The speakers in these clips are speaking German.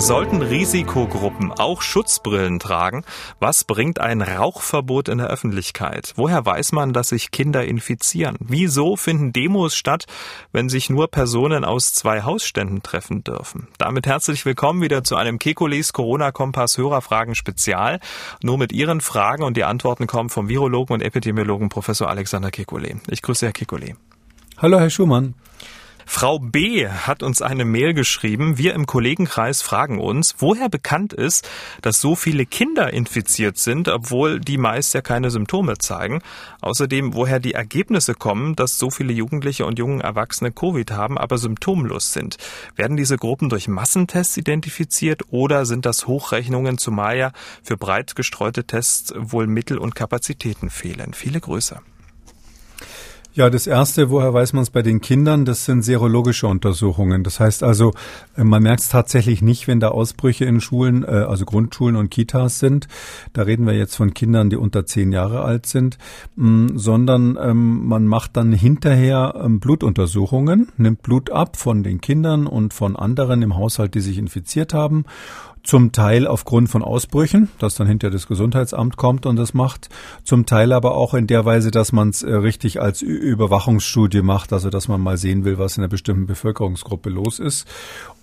Sollten Risikogruppen auch Schutzbrillen tragen? Was bringt ein Rauchverbot in der Öffentlichkeit? Woher weiß man, dass sich Kinder infizieren? Wieso finden Demos statt, wenn sich nur Personen aus zwei Hausständen treffen dürfen? Damit herzlich willkommen wieder zu einem Kekules Corona-Kompass Hörerfragen Spezial. Nur mit Ihren Fragen und die Antworten kommen vom Virologen und Epidemiologen Professor Alexander Kekulé. Ich grüße Herr Kekulé. Hallo, Herr Schumann. Frau B. hat uns eine Mail geschrieben. Wir im Kollegenkreis fragen uns, woher bekannt ist, dass so viele Kinder infiziert sind, obwohl die meist ja keine Symptome zeigen. Außerdem, woher die Ergebnisse kommen, dass so viele Jugendliche und jungen Erwachsene Covid haben, aber symptomlos sind. Werden diese Gruppen durch Massentests identifiziert oder sind das Hochrechnungen, zumal ja für breit gestreute Tests wohl Mittel und Kapazitäten fehlen? Viele Grüße. Ja, das erste, woher weiß man es bei den Kindern, das sind serologische Untersuchungen. Das heißt also, äh, man merkt es tatsächlich nicht, wenn da Ausbrüche in Schulen, äh, also Grundschulen und Kitas sind. Da reden wir jetzt von Kindern, die unter zehn Jahre alt sind, mm, sondern ähm, man macht dann hinterher ähm, Blutuntersuchungen, nimmt Blut ab von den Kindern und von anderen im Haushalt, die sich infiziert haben zum Teil aufgrund von Ausbrüchen, dass dann hinter das Gesundheitsamt kommt und das macht. Zum Teil aber auch in der Weise, dass man es äh, richtig als Überwachungsstudie macht, also dass man mal sehen will, was in einer bestimmten Bevölkerungsgruppe los ist.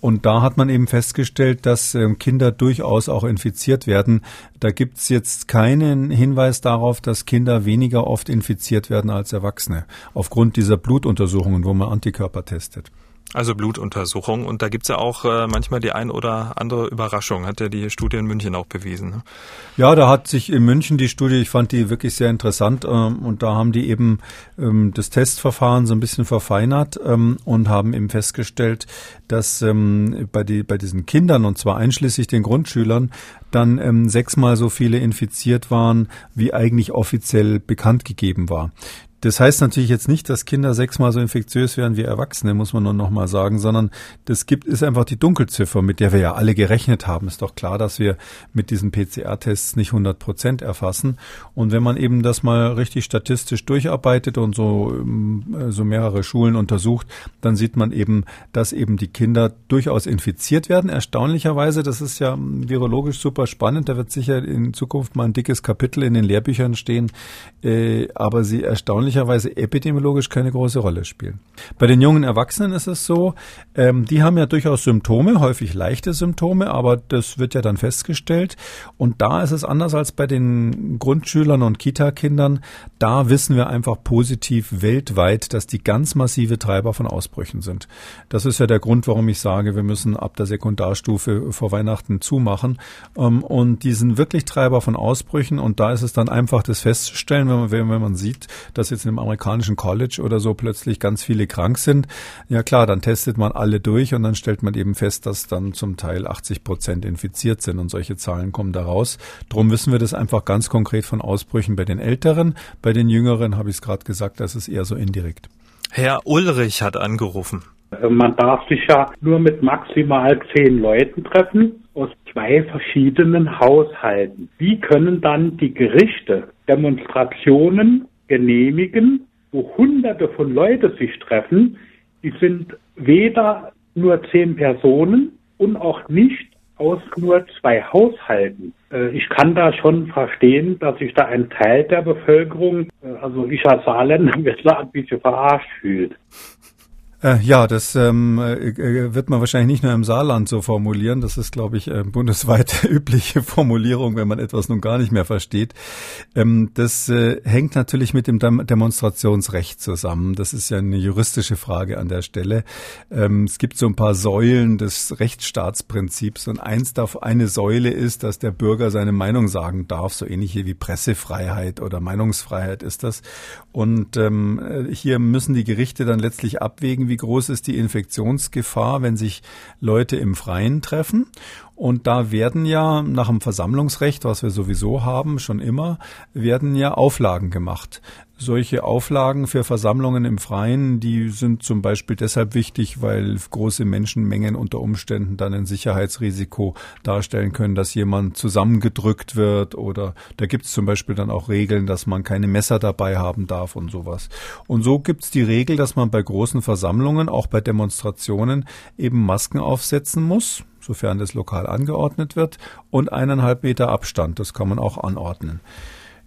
Und da hat man eben festgestellt, dass ähm, Kinder durchaus auch infiziert werden. Da gibt es jetzt keinen Hinweis darauf, dass Kinder weniger oft infiziert werden als Erwachsene, aufgrund dieser Blutuntersuchungen, wo man Antikörper testet. Also Blutuntersuchung. Und da gibt's ja auch äh, manchmal die ein oder andere Überraschung, hat ja die Studie in München auch bewiesen. Ne? Ja, da hat sich in München die Studie, ich fand die wirklich sehr interessant, ähm, und da haben die eben ähm, das Testverfahren so ein bisschen verfeinert ähm, und haben eben festgestellt, dass ähm, bei, die, bei diesen Kindern, und zwar einschließlich den Grundschülern, dann ähm, sechsmal so viele infiziert waren, wie eigentlich offiziell bekannt gegeben war. Das heißt natürlich jetzt nicht, dass Kinder sechsmal so infektiös werden wie Erwachsene, muss man nur noch mal sagen, sondern das gibt, ist einfach die Dunkelziffer, mit der wir ja alle gerechnet haben. Ist doch klar, dass wir mit diesen PCR-Tests nicht 100 Prozent erfassen. Und wenn man eben das mal richtig statistisch durcharbeitet und so, ähm, so mehrere Schulen untersucht, dann sieht man eben, dass eben die Kinder durchaus infiziert werden. Erstaunlicherweise, das ist ja virologisch super spannend. Da wird sicher in Zukunft mal ein dickes Kapitel in den Lehrbüchern stehen. Äh, aber sie erstaunlich erstaunlicherweise epidemiologisch keine große Rolle spielen. Bei den jungen Erwachsenen ist es so, ähm, die haben ja durchaus Symptome, häufig leichte Symptome, aber das wird ja dann festgestellt. Und da ist es anders als bei den Grundschülern und Kita-Kindern. Da wissen wir einfach positiv weltweit, dass die ganz massive Treiber von Ausbrüchen sind. Das ist ja der Grund, warum ich sage, wir müssen ab der Sekundarstufe vor Weihnachten zumachen. Ähm, und die sind wirklich Treiber von Ausbrüchen. Und da ist es dann einfach das festzustellen, wenn man, wenn man sieht, dass jetzt in einem amerikanischen College oder so plötzlich ganz viele krank sind, ja klar, dann testet man alle durch und dann stellt man eben fest, dass dann zum Teil 80 Prozent infiziert sind und solche Zahlen kommen da raus. Drum wissen wir das einfach ganz konkret von Ausbrüchen bei den Älteren. Bei den Jüngeren habe ich es gerade gesagt, das ist eher so indirekt. Herr Ulrich hat angerufen. Man darf sich ja nur mit maximal zehn Leuten treffen aus zwei verschiedenen Haushalten. Wie können dann die Gerichte Demonstrationen genehmigen, wo hunderte von Leuten sich treffen, die sind weder nur zehn Personen und auch nicht aus nur zwei Haushalten. Äh, ich kann da schon verstehen, dass sich da ein Teil der Bevölkerung, äh, also ich als Saarländer, ein bisschen verarscht fühlt. Äh, ja, das ähm, äh, äh, wird man wahrscheinlich nicht nur im Saarland so formulieren. Das ist, glaube ich, äh, bundesweit übliche Formulierung, wenn man etwas nun gar nicht mehr versteht. Ähm, das äh, hängt natürlich mit dem Dem Demonstrationsrecht zusammen. Das ist ja eine juristische Frage an der Stelle. Ähm, es gibt so ein paar Säulen des Rechtsstaatsprinzips und eins darf, eine Säule ist, dass der Bürger seine Meinung sagen darf, so ähnlich wie Pressefreiheit oder Meinungsfreiheit ist das. Und ähm, äh, hier müssen die Gerichte dann letztlich abwägen, wie groß ist die Infektionsgefahr, wenn sich Leute im Freien treffen. Und da werden ja nach dem Versammlungsrecht, was wir sowieso haben, schon immer, werden ja Auflagen gemacht. Solche Auflagen für Versammlungen im Freien, die sind zum Beispiel deshalb wichtig, weil große Menschenmengen unter Umständen dann ein Sicherheitsrisiko darstellen können, dass jemand zusammengedrückt wird oder da gibt es zum Beispiel dann auch Regeln, dass man keine Messer dabei haben darf und sowas. Und so gibt es die Regel, dass man bei großen Versammlungen, auch bei Demonstrationen, eben Masken aufsetzen muss sofern das lokal angeordnet wird, und eineinhalb Meter Abstand. Das kann man auch anordnen.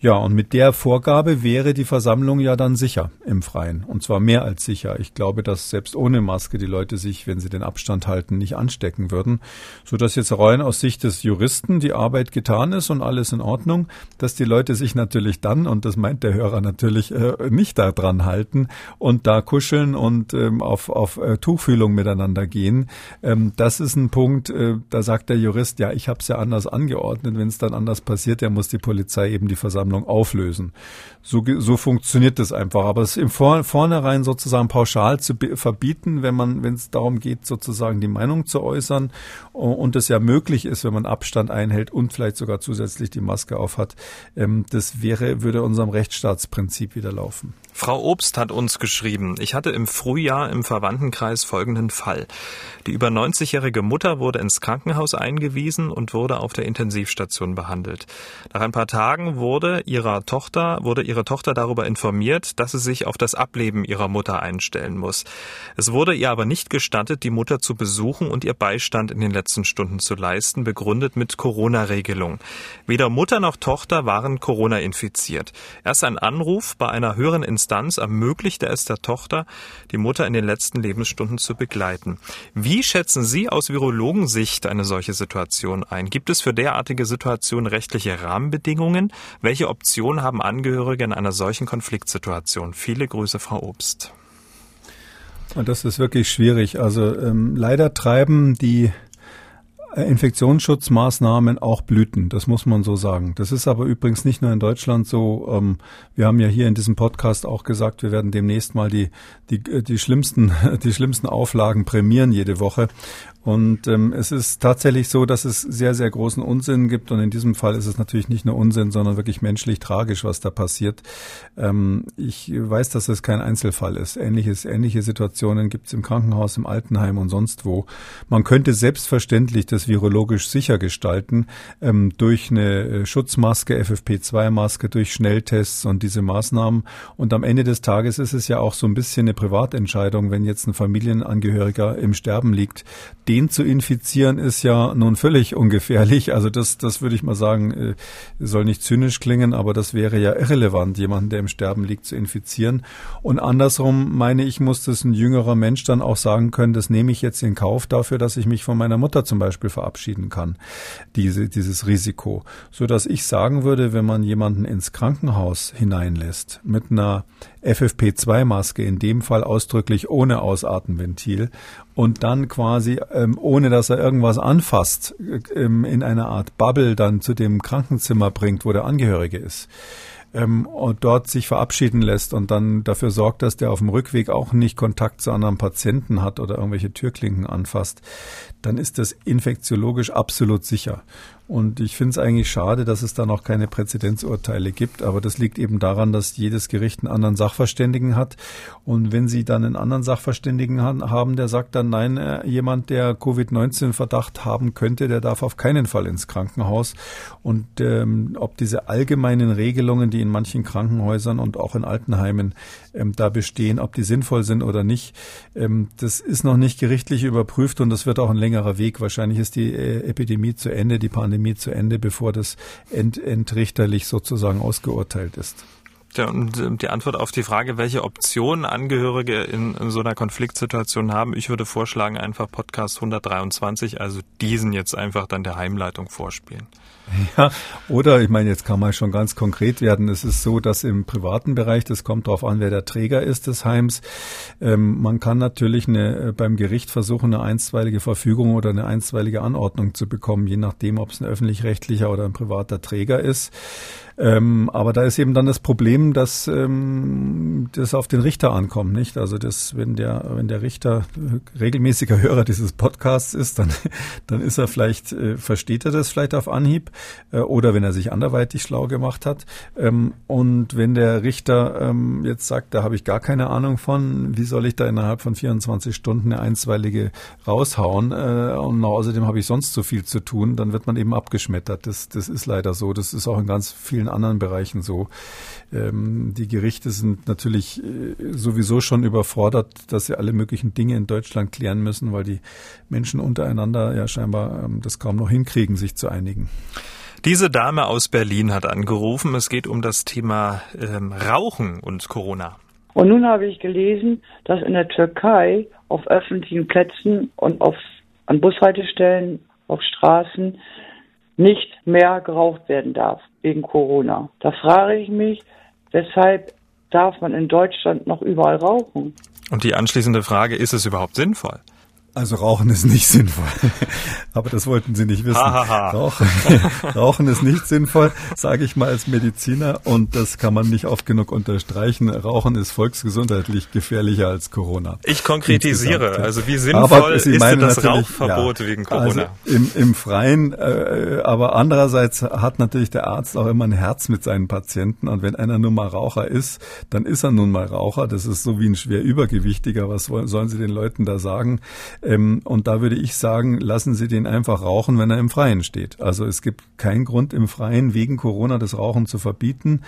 Ja, und mit der Vorgabe wäre die Versammlung ja dann sicher im Freien. Und zwar mehr als sicher. Ich glaube, dass selbst ohne Maske die Leute sich, wenn sie den Abstand halten, nicht anstecken würden. Sodass jetzt rein aus Sicht des Juristen die Arbeit getan ist und alles in Ordnung, dass die Leute sich natürlich dann, und das meint der Hörer natürlich, äh, nicht daran halten und da kuscheln und ähm, auf, auf äh, Tuchfühlung miteinander gehen. Ähm, das ist ein Punkt, äh, da sagt der Jurist, ja, ich habe es ja anders angeordnet. Wenn es dann anders passiert, dann muss die Polizei eben die Versammlung Versammlung auflösen. So, so funktioniert das einfach. Aber es im Vor Vornherein sozusagen pauschal zu verbieten, wenn man, wenn es darum geht, sozusagen die Meinung zu äußern und es ja möglich ist, wenn man Abstand einhält und vielleicht sogar zusätzlich die Maske aufhat, ähm, das wäre, würde unserem Rechtsstaatsprinzip wieder laufen. Frau Obst hat uns geschrieben, ich hatte im Frühjahr im Verwandtenkreis folgenden Fall. Die über 90-jährige Mutter wurde ins Krankenhaus eingewiesen und wurde auf der Intensivstation behandelt. Nach ein paar Tagen wurde ihrer Tochter, wurde ihre Tochter darüber informiert, dass sie sich auf das Ableben ihrer Mutter einstellen muss. Es wurde ihr aber nicht gestattet, die Mutter zu besuchen und ihr Beistand in den letzten Stunden zu leisten, begründet mit Corona-Regelung. Weder Mutter noch Tochter waren Corona infiziert. Erst ein Anruf bei einer höheren Instanz Instanz ermöglichte es der Tochter, die Mutter in den letzten Lebensstunden zu begleiten. Wie schätzen Sie aus Virologensicht eine solche Situation ein? Gibt es für derartige Situationen rechtliche Rahmenbedingungen? Welche Optionen haben Angehörige in einer solchen Konfliktsituation? Viele Grüße, Frau Obst. Und das ist wirklich schwierig. Also ähm, leider treiben die Infektionsschutzmaßnahmen auch Blüten, das muss man so sagen. Das ist aber übrigens nicht nur in Deutschland so. Ähm, wir haben ja hier in diesem Podcast auch gesagt, wir werden demnächst mal die, die, die schlimmsten, die schlimmsten Auflagen prämieren jede Woche. Und ähm, es ist tatsächlich so, dass es sehr, sehr großen Unsinn gibt. Und in diesem Fall ist es natürlich nicht nur Unsinn, sondern wirklich menschlich tragisch, was da passiert. Ähm, ich weiß, dass es kein Einzelfall ist. Ähnliches, ähnliche Situationen gibt es im Krankenhaus, im Altenheim und sonst wo. Man könnte selbstverständlich das virologisch sicher gestalten ähm, durch eine äh, Schutzmaske, FFP2-Maske, durch Schnelltests und diese Maßnahmen. Und am Ende des Tages ist es ja auch so ein bisschen eine Privatentscheidung, wenn jetzt ein Familienangehöriger im Sterben liegt den zu infizieren ist ja nun völlig ungefährlich. Also das, das würde ich mal sagen, äh, soll nicht zynisch klingen, aber das wäre ja irrelevant, jemanden, der im Sterben liegt, zu infizieren. Und andersrum meine ich, muss das ein jüngerer Mensch dann auch sagen können, das nehme ich jetzt in Kauf dafür, dass ich mich von meiner Mutter zum Beispiel verabschieden kann. Diese, dieses Risiko. So dass ich sagen würde, wenn man jemanden ins Krankenhaus hineinlässt mit einer FFP2-Maske, in dem Fall ausdrücklich ohne Ausatmenventil und dann quasi, ähm, ohne dass er irgendwas anfasst, ähm, in einer Art Bubble dann zu dem Krankenzimmer bringt, wo der Angehörige ist. Ähm, und dort sich verabschieden lässt und dann dafür sorgt, dass der auf dem Rückweg auch nicht Kontakt zu anderen Patienten hat oder irgendwelche Türklinken anfasst, dann ist das infektiologisch absolut sicher. Und ich finde es eigentlich schade, dass es da noch keine Präzedenzurteile gibt. Aber das liegt eben daran, dass jedes Gericht einen anderen Sachverständigen hat. Und wenn Sie dann einen anderen Sachverständigen haben, der sagt dann, nein, äh, jemand, der Covid-19-Verdacht haben könnte, der darf auf keinen Fall ins Krankenhaus. Und ähm, ob diese allgemeinen Regelungen, die in manchen Krankenhäusern und auch in Altenheimen ähm, da bestehen, ob die sinnvoll sind oder nicht, ähm, das ist noch nicht gerichtlich überprüft und das wird auch ein längerer Weg. Wahrscheinlich ist die äh, Epidemie zu Ende, die Pandemie Pandemie zu Ende, bevor das ent entrichterlich sozusagen ausgeurteilt ist. Ja, und ähm, die Antwort auf die Frage, welche Optionen Angehörige in, so einer Konfliktsituation haben, ich würde vorschlagen, einfach Podcast 123, also diesen jetzt einfach dann der Heimleitung vorspielen. Ja, oder ich meine, jetzt kann man schon ganz konkret werden. Es ist so, dass im privaten Bereich, das kommt darauf an, wer der Träger ist des Heims, ähm, man kann natürlich eine, äh, beim Gericht versuchen, eine einstweilige Verfügung oder eine einstweilige Anordnung zu bekommen, je nachdem, ob es ein öffentlich-rechtlicher oder ein privater Träger ist. Ähm, aber da ist eben dann das Problem, dass ähm, das auf den Richter ankommt, nicht? Also das, wenn der, wenn der Richter regelmäßiger Hörer dieses Podcasts ist, dann, dann ist er vielleicht, äh, versteht er das vielleicht auf Anhieb, äh, oder wenn er sich anderweitig schlau gemacht hat. Ähm, und wenn der Richter ähm, jetzt sagt, da habe ich gar keine Ahnung von, wie soll ich da innerhalb von 24 Stunden eine einstweilige raushauen? Äh, und außerdem habe ich sonst so viel zu tun, dann wird man eben abgeschmettert. Das, das ist leider so. Das ist auch in ganz vielen anderen Bereichen so. Ähm, die Gerichte sind natürlich äh, sowieso schon überfordert, dass sie alle möglichen Dinge in Deutschland klären müssen, weil die Menschen untereinander ja scheinbar ähm, das kaum noch hinkriegen, sich zu einigen. Diese Dame aus Berlin hat angerufen. Es geht um das Thema ähm, Rauchen und Corona. Und nun habe ich gelesen, dass in der Türkei auf öffentlichen Plätzen und auf, an Bushaltestellen, auf Straßen nicht mehr geraucht werden darf wegen Corona. Da frage ich mich, weshalb darf man in Deutschland noch überall rauchen? Und die anschließende Frage, ist es überhaupt sinnvoll? Also Rauchen ist nicht sinnvoll. Aber das wollten Sie nicht wissen. Rauchen, Rauchen ist nicht sinnvoll, sage ich mal als Mediziner. Und das kann man nicht oft genug unterstreichen. Rauchen ist volksgesundheitlich gefährlicher als Corona. Ich konkretisiere. Also wie sinnvoll ist denn das Rauchverbot ja, wegen Corona? Also im, Im Freien. Äh, aber andererseits hat natürlich der Arzt auch immer ein Herz mit seinen Patienten. Und wenn einer nun mal Raucher ist, dann ist er nun mal Raucher. Das ist so wie ein schwer Übergewichtiger. Was sollen Sie den Leuten da sagen? Ähm, und da würde ich sagen, lassen Sie den einfach rauchen, wenn er im Freien steht. Also es gibt keinen Grund im Freien wegen Corona das Rauchen zu verbieten.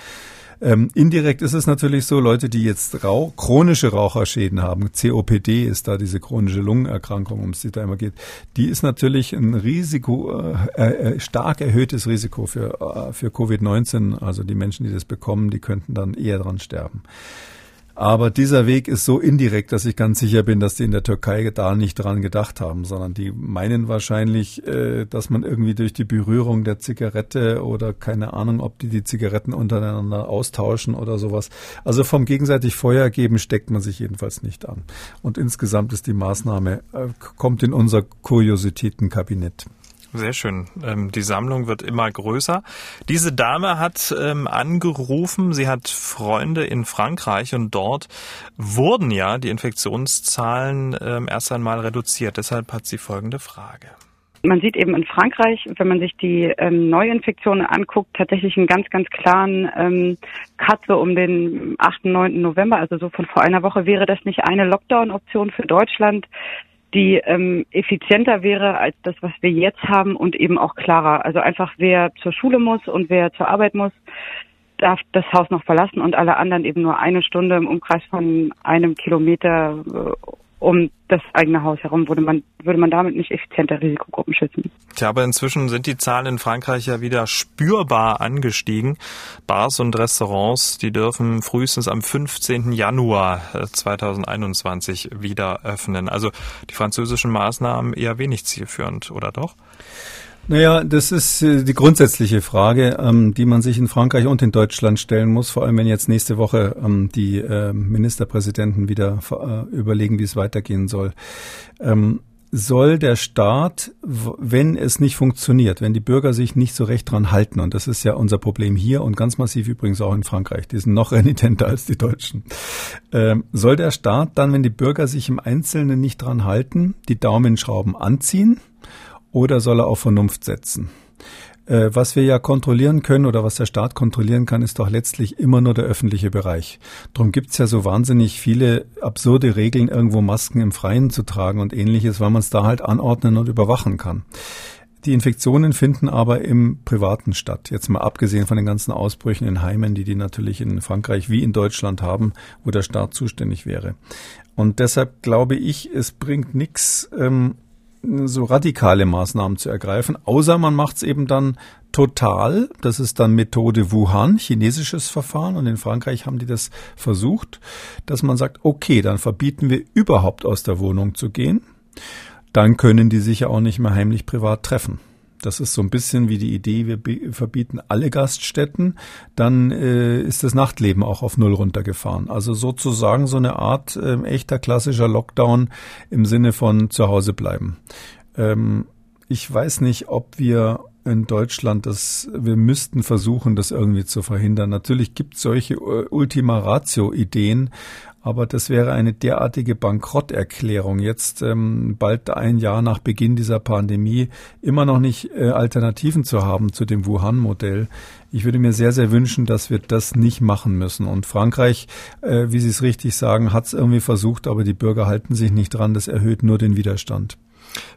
Ähm, indirekt ist es natürlich so, Leute, die jetzt rauch, chronische Raucherschäden haben, COPD ist da diese chronische Lungenerkrankung, um es da immer geht, die ist natürlich ein Risiko, äh, äh, stark erhöhtes Risiko für, äh, für Covid-19. Also die Menschen, die das bekommen, die könnten dann eher dran sterben. Aber dieser Weg ist so indirekt, dass ich ganz sicher bin, dass die in der Türkei da nicht dran gedacht haben, sondern die meinen wahrscheinlich, äh, dass man irgendwie durch die Berührung der Zigarette oder keine Ahnung, ob die die Zigaretten untereinander austauschen oder sowas. Also vom gegenseitig Feuer geben steckt man sich jedenfalls nicht an. Und insgesamt ist die Maßnahme, äh, kommt in unser Kuriositätenkabinett. Sehr schön. Ähm, die Sammlung wird immer größer. Diese Dame hat ähm, angerufen, sie hat Freunde in Frankreich und dort wurden ja die Infektionszahlen ähm, erst einmal reduziert. Deshalb hat sie folgende Frage. Man sieht eben in Frankreich, wenn man sich die ähm, Neuinfektionen anguckt, tatsächlich einen ganz, ganz klaren ähm, Cut so um den 8., 9. November, also so von vor einer Woche. Wäre das nicht eine Lockdown-Option für Deutschland, die ähm, effizienter wäre als das, was wir jetzt haben und eben auch klarer. Also einfach, wer zur Schule muss und wer zur Arbeit muss, darf das Haus noch verlassen und alle anderen eben nur eine Stunde im Umkreis von einem Kilometer äh, um das eigene Haus herum, würde man, würde man damit nicht effizienter Risikogruppen schützen. Tja, aber inzwischen sind die Zahlen in Frankreich ja wieder spürbar angestiegen. Bars und Restaurants, die dürfen frühestens am 15. Januar 2021 äh, wieder öffnen. Also die französischen Maßnahmen eher wenig zielführend, oder doch? Naja, das ist äh, die grundsätzliche Frage, ähm, die man sich in Frankreich und in Deutschland stellen muss, vor allem wenn jetzt nächste Woche ähm, die äh, Ministerpräsidenten wieder äh, überlegen, wie es weitergehen soll. Ähm, soll der Staat, wenn es nicht funktioniert, wenn die Bürger sich nicht so recht dran halten, und das ist ja unser Problem hier und ganz massiv übrigens auch in Frankreich, die sind noch renitenter als die Deutschen, soll der Staat dann, wenn die Bürger sich im Einzelnen nicht dran halten, die Daumenschrauben anziehen oder soll er auf Vernunft setzen? Äh, was wir ja kontrollieren können oder was der Staat kontrollieren kann, ist doch letztlich immer nur der öffentliche Bereich. Darum gibt's ja so wahnsinnig viele absurde Regeln, irgendwo Masken im Freien zu tragen und ähnliches, weil man es da halt anordnen und überwachen kann. Die Infektionen finden aber im Privaten statt. Jetzt mal abgesehen von den ganzen Ausbrüchen in Heimen, die die natürlich in Frankreich wie in Deutschland haben, wo der Staat zuständig wäre. Und deshalb glaube ich, es bringt nichts, ähm, so radikale Maßnahmen zu ergreifen, außer man macht es eben dann total. Das ist dann Methode Wuhan, chinesisches Verfahren. Und in Frankreich haben die das versucht, dass man sagt, okay, dann verbieten wir überhaupt aus der Wohnung zu gehen. Dann können die sich ja auch nicht mehr heimlich privat treffen. Das ist so ein bisschen wie die Idee, wir verbieten alle Gaststätten, dann äh, ist das Nachtleben auch auf Null runtergefahren. Also sozusagen so eine Art äh, echter klassischer Lockdown im Sinne von zu Hause bleiben. Ähm, ich weiß nicht, ob wir in Deutschland, dass wir müssten versuchen, das irgendwie zu verhindern. Natürlich gibt es solche äh, Ultima Ratio-Ideen, aber das wäre eine derartige Bankrotterklärung, jetzt ähm, bald ein Jahr nach Beginn dieser Pandemie immer noch nicht äh, Alternativen zu haben zu dem Wuhan-Modell. Ich würde mir sehr, sehr wünschen, dass wir das nicht machen müssen. Und Frankreich, äh, wie Sie es richtig sagen, hat es irgendwie versucht, aber die Bürger halten sich nicht dran. Das erhöht nur den Widerstand.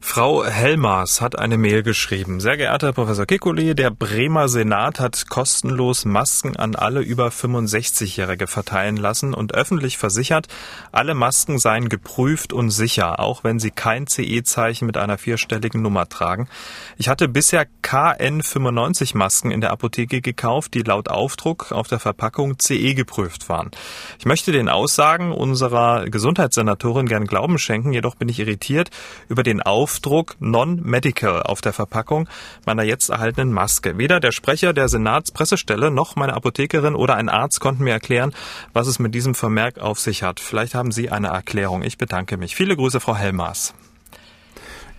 Frau Helmers hat eine Mail geschrieben. Sehr geehrter Herr Professor Kekulé, der Bremer Senat hat kostenlos Masken an alle über 65-Jährige verteilen lassen und öffentlich versichert, alle Masken seien geprüft und sicher, auch wenn sie kein CE-Zeichen mit einer vierstelligen Nummer tragen. Ich hatte bisher KN95 Masken in der Apotheke gekauft, die laut Aufdruck auf der Verpackung CE geprüft waren. Ich möchte den Aussagen unserer Gesundheitssenatorin gern Glauben schenken, jedoch bin ich irritiert über den Aufdruck Non-Medical auf der Verpackung meiner jetzt erhaltenen Maske. Weder der Sprecher der Senatspressestelle noch meine Apothekerin oder ein Arzt konnten mir erklären, was es mit diesem Vermerk auf sich hat. Vielleicht haben Sie eine Erklärung. Ich bedanke mich. Viele Grüße, Frau Helmers.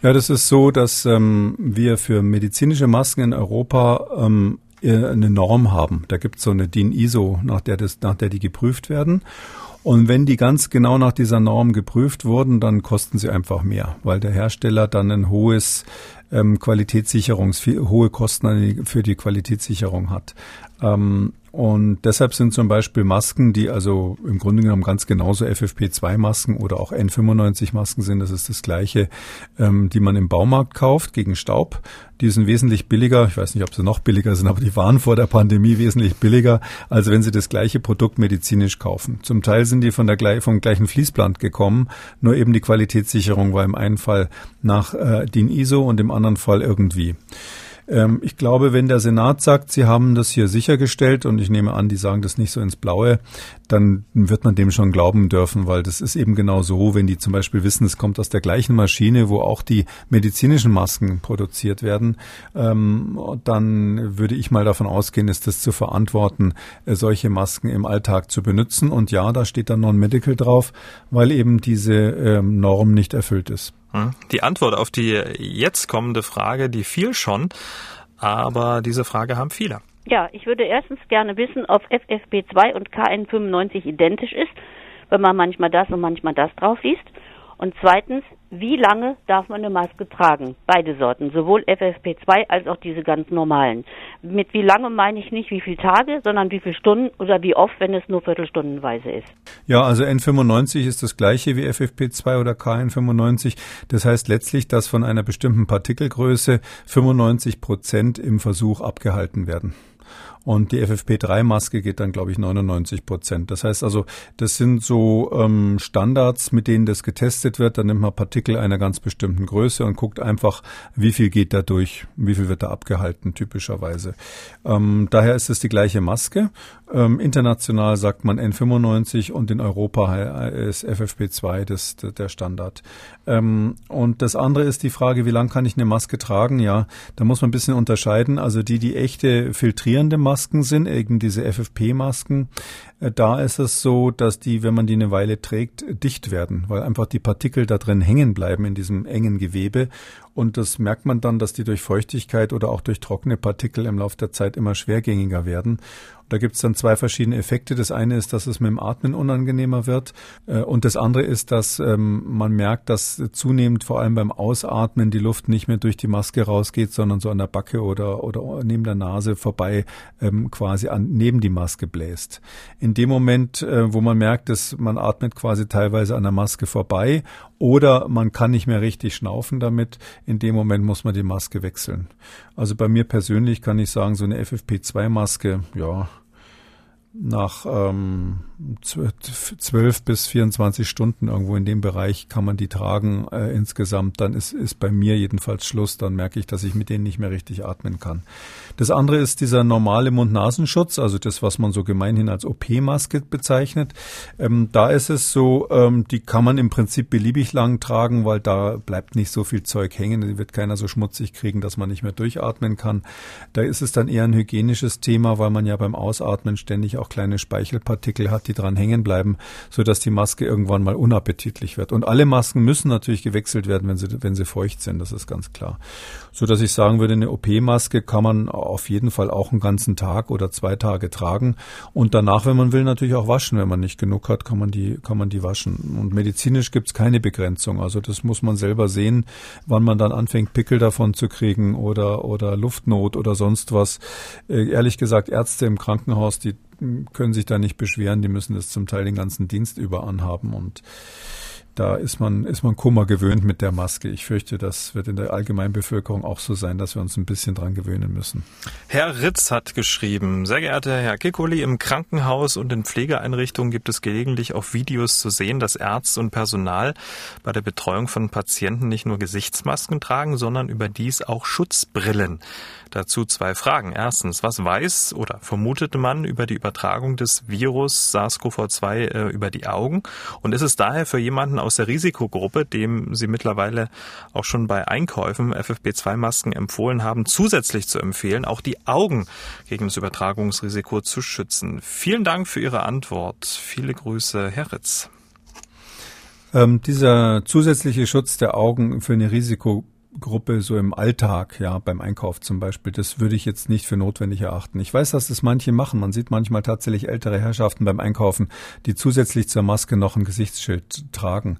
Ja, das ist so, dass ähm, wir für medizinische Masken in Europa ähm, eine Norm haben. Da gibt es so eine DIN ISO, nach der, das, nach der die geprüft werden. Und wenn die ganz genau nach dieser Norm geprüft wurden, dann kosten sie einfach mehr, weil der Hersteller dann ein hohes ähm, Qualitätssicherungs, hohe Kosten für die Qualitätssicherung hat. Ähm, und deshalb sind zum Beispiel Masken, die also im Grunde genommen ganz genauso FFP2-Masken oder auch N95-Masken sind, das ist das gleiche, ähm, die man im Baumarkt kauft gegen Staub. Die sind wesentlich billiger. Ich weiß nicht, ob sie noch billiger sind, aber die waren vor der Pandemie wesentlich billiger, als wenn sie das gleiche Produkt medizinisch kaufen. Zum Teil sind die von der, vom gleichen Fließband gekommen, nur eben die Qualitätssicherung war im einen Fall nach äh, DIN ISO und im anderen Fall irgendwie. Ähm, ich glaube, wenn der Senat sagt, sie haben das hier sichergestellt und ich nehme an, die sagen das nicht so ins Blaue, dann wird man dem schon glauben dürfen, weil das ist eben genau so, wenn die zum Beispiel wissen, es kommt aus der gleichen Maschine, wo auch die medizinischen Masken produziert werden, ähm, dann würde ich mal davon ausgehen, ist das zu verantworten, äh, solche Masken im Alltag zu benutzen. Und ja, da steht dann Non-Medical drauf, weil eben diese ähm, Norm nicht erfüllt ist. Hm? Die Antwort auf die jetzt kommende Frage, die fiel schon, aber diese Frage haben viele. Ja, ich würde erstens gerne wissen, ob FFP2 und KN95 identisch ist, wenn man manchmal das und manchmal das drauf liest. Und zweitens, wie lange darf man eine Maske tragen? Beide Sorten, sowohl FFP2 als auch diese ganz normalen. Mit wie lange meine ich nicht wie viele Tage, sondern wie viele Stunden oder wie oft, wenn es nur viertelstundenweise ist. Ja, also N95 ist das gleiche wie FFP2 oder KN95. Das heißt letztlich, dass von einer bestimmten Partikelgröße 95 Prozent im Versuch abgehalten werden. Und die FFP3-Maske geht dann, glaube ich, 99 Prozent. Das heißt also, das sind so ähm, Standards, mit denen das getestet wird. Da nimmt man Partikel einer ganz bestimmten Größe und guckt einfach, wie viel geht da durch, wie viel wird da abgehalten, typischerweise. Ähm, daher ist es die gleiche Maske. Ähm, international sagt man N95 und in Europa ist FFP2 das, der Standard. Ähm, und das andere ist die Frage, wie lang kann ich eine Maske tragen? Ja, da muss man ein bisschen unterscheiden. Also die, die echte filtrierende Maske, Masken sind, eben diese FFP-Masken, da ist es so, dass die, wenn man die eine Weile trägt, dicht werden, weil einfach die Partikel da drin hängen bleiben in diesem engen Gewebe. Und das merkt man dann, dass die durch Feuchtigkeit oder auch durch trockene Partikel im Laufe der Zeit immer schwergängiger werden. Da gibt es dann zwei verschiedene Effekte. Das eine ist, dass es mit dem Atmen unangenehmer wird. Äh, und das andere ist, dass ähm, man merkt, dass zunehmend vor allem beim Ausatmen die Luft nicht mehr durch die Maske rausgeht, sondern so an der Backe oder, oder neben der Nase vorbei ähm, quasi an, neben die Maske bläst. In dem Moment, äh, wo man merkt, dass man atmet quasi teilweise an der Maske vorbei oder man kann nicht mehr richtig schnaufen damit, in dem Moment muss man die Maske wechseln. Also bei mir persönlich kann ich sagen, so eine FFP2-Maske, ja, nach ähm, 12 bis 24 Stunden irgendwo in dem Bereich kann man die tragen äh, insgesamt. Dann ist, ist bei mir jedenfalls Schluss. Dann merke ich, dass ich mit denen nicht mehr richtig atmen kann. Das andere ist dieser normale Mund-Nasenschutz, also das, was man so gemeinhin als OP-Maske bezeichnet. Ähm, da ist es so, ähm, die kann man im Prinzip beliebig lang tragen, weil da bleibt nicht so viel Zeug hängen. Die wird keiner so schmutzig kriegen, dass man nicht mehr durchatmen kann. Da ist es dann eher ein hygienisches Thema, weil man ja beim Ausatmen ständig auch auch kleine Speichelpartikel hat, die dran hängen bleiben, so dass die Maske irgendwann mal unappetitlich wird. Und alle Masken müssen natürlich gewechselt werden, wenn sie, wenn sie feucht sind. Das ist ganz klar. So dass ich sagen würde, eine OP-Maske kann man auf jeden Fall auch einen ganzen Tag oder zwei Tage tragen. Und danach, wenn man will, natürlich auch waschen. Wenn man nicht genug hat, kann man die, kann man die waschen. Und medizinisch gibt es keine Begrenzung. Also das muss man selber sehen, wann man dann anfängt, Pickel davon zu kriegen oder, oder Luftnot oder sonst was. Äh, ehrlich gesagt, Ärzte im Krankenhaus, die können sich da nicht beschweren, die müssen das zum Teil den ganzen Dienst über anhaben und da ist man, ist man Kummer gewöhnt mit der Maske. Ich fürchte, das wird in der allgemeinen Bevölkerung auch so sein, dass wir uns ein bisschen dran gewöhnen müssen. Herr Ritz hat geschrieben, sehr geehrter Herr Kikoli, im Krankenhaus und in Pflegeeinrichtungen gibt es gelegentlich auf Videos zu sehen, dass Ärzte und Personal bei der Betreuung von Patienten nicht nur Gesichtsmasken tragen, sondern überdies auch Schutzbrillen. Dazu zwei Fragen. Erstens, was weiß oder vermutete man über die Übertragung des Virus SARS-CoV-2 äh, über die Augen? Und ist es daher für jemanden aus der Risikogruppe, dem Sie mittlerweile auch schon bei Einkäufen FFP2-Masken empfohlen haben, zusätzlich zu empfehlen, auch die Augen gegen das Übertragungsrisiko zu schützen? Vielen Dank für Ihre Antwort. Viele Grüße, Herr Ritz. Ähm, dieser zusätzliche Schutz der Augen für eine Risikogruppe Gruppe so im Alltag, ja, beim Einkauf zum Beispiel, das würde ich jetzt nicht für notwendig erachten. Ich weiß, dass das manche machen. Man sieht manchmal tatsächlich ältere Herrschaften beim Einkaufen, die zusätzlich zur Maske noch ein Gesichtsschild tragen.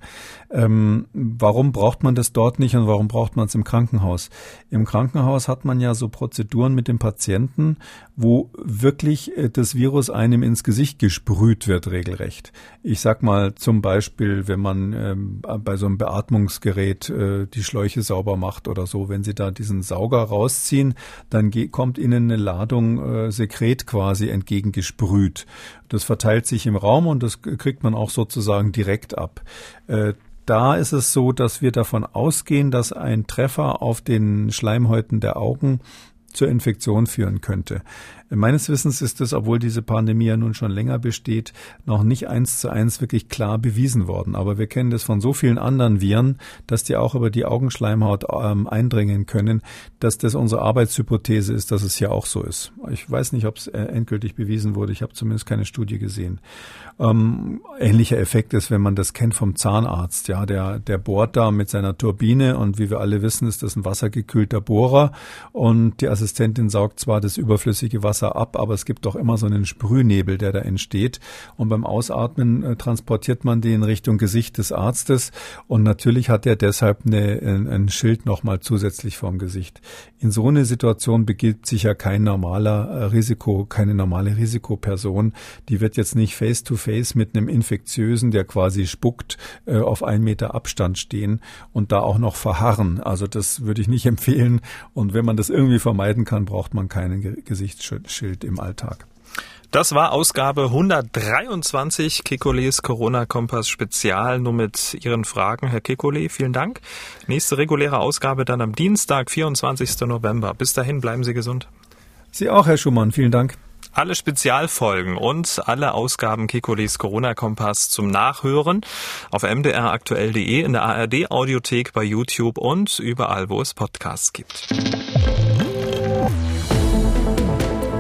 Ähm, warum braucht man das dort nicht und warum braucht man es im Krankenhaus? Im Krankenhaus hat man ja so Prozeduren mit dem Patienten, wo wirklich äh, das Virus einem ins Gesicht gesprüht wird, regelrecht. Ich sag mal zum Beispiel, wenn man ähm, bei so einem Beatmungsgerät äh, die Schläuche sauber macht oder so, wenn Sie da diesen Sauger rausziehen, dann kommt Ihnen eine Ladung äh, Sekret quasi entgegengesprüht. Das verteilt sich im Raum und das kriegt man auch sozusagen direkt ab. Äh, da ist es so, dass wir davon ausgehen, dass ein Treffer auf den Schleimhäuten der Augen zur Infektion führen könnte. Meines Wissens ist es, obwohl diese Pandemie ja nun schon länger besteht, noch nicht eins zu eins wirklich klar bewiesen worden. Aber wir kennen das von so vielen anderen Viren, dass die auch über die Augenschleimhaut ähm, eindringen können, dass das unsere Arbeitshypothese ist, dass es hier auch so ist. Ich weiß nicht, ob es äh, endgültig bewiesen wurde. Ich habe zumindest keine Studie gesehen. Ähm, ähnlicher Effekt ist, wenn man das kennt vom Zahnarzt. Ja, der, der bohrt da mit seiner Turbine und wie wir alle wissen, ist das ein wassergekühlter Bohrer und die Assistentin saugt zwar das überflüssige Wasser Wasser ab, aber es gibt doch immer so einen Sprühnebel, der da entsteht. Und beim Ausatmen äh, transportiert man den Richtung Gesicht des Arztes. Und natürlich hat er deshalb eine, ein, ein Schild nochmal zusätzlich vorm Gesicht. In so eine Situation begibt sich ja kein normaler äh, Risiko, keine normale Risikoperson. Die wird jetzt nicht face to face mit einem Infektiösen, der quasi spuckt, äh, auf einen Meter Abstand stehen und da auch noch verharren. Also das würde ich nicht empfehlen. Und wenn man das irgendwie vermeiden kann, braucht man keinen Gesichtsschutz. Schild im Alltag. Das war Ausgabe 123 Kekules Corona-Kompass Spezial. Nur mit Ihren Fragen, Herr Kekule, vielen Dank. Nächste reguläre Ausgabe dann am Dienstag, 24. November. Bis dahin bleiben Sie gesund. Sie auch, Herr Schumann. Vielen Dank. Alle Spezialfolgen und alle Ausgaben Kekules Corona-Kompass zum Nachhören auf mdraktuell.de, in der ARD-Audiothek, bei YouTube und überall, wo es Podcasts gibt.